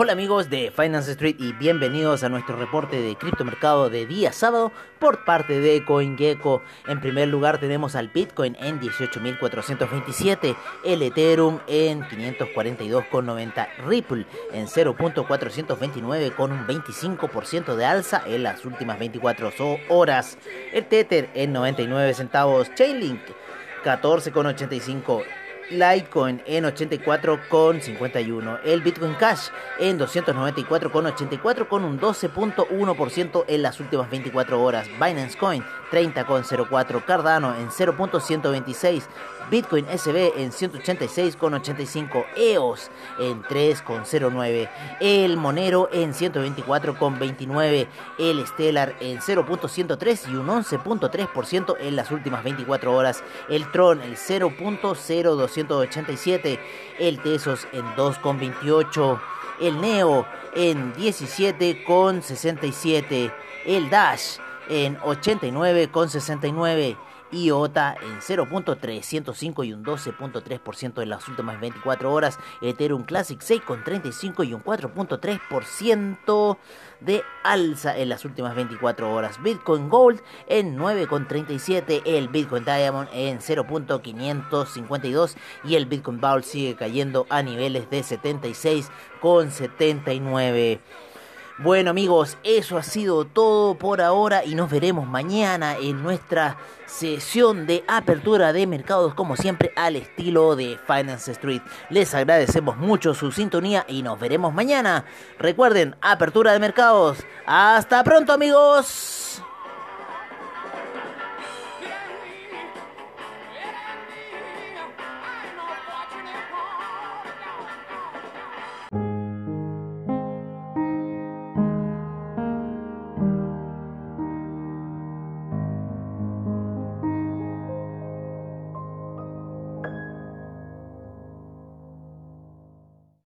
Hola amigos de Finance Street y bienvenidos a nuestro reporte de criptomercado de día sábado por parte de CoinGecko. En primer lugar tenemos al Bitcoin en 18.427, el Ethereum en 542,90, Ripple en 0.429 con un 25% de alza en las últimas 24 horas, el Tether en 99 centavos, Chainlink 14,85 Litecoin en 84,51. El Bitcoin Cash en 294,84 con un 12.1% en las últimas 24 horas. Binance Coin 30,04. Cardano en 0.126. Bitcoin SB en 186,85, EOS en 3,09, el Monero en 124,29, el Stellar en 0.103 y un 11.3% en las últimas 24 horas, el Tron el 0.0287, el Tesos en 2,28, el Neo en 17,67, el Dash en 89,69 IOTA en 0.305 y un 12.3% en las últimas 24 horas. Ethereum Classic 6.35 y un 4.3% de alza en las últimas 24 horas. Bitcoin Gold en 9.37, el Bitcoin Diamond en 0.552 y el Bitcoin Bowl sigue cayendo a niveles de 76.79. Bueno amigos, eso ha sido todo por ahora y nos veremos mañana en nuestra sesión de apertura de mercados como siempre al estilo de Finance Street. Les agradecemos mucho su sintonía y nos veremos mañana. Recuerden, apertura de mercados. Hasta pronto amigos.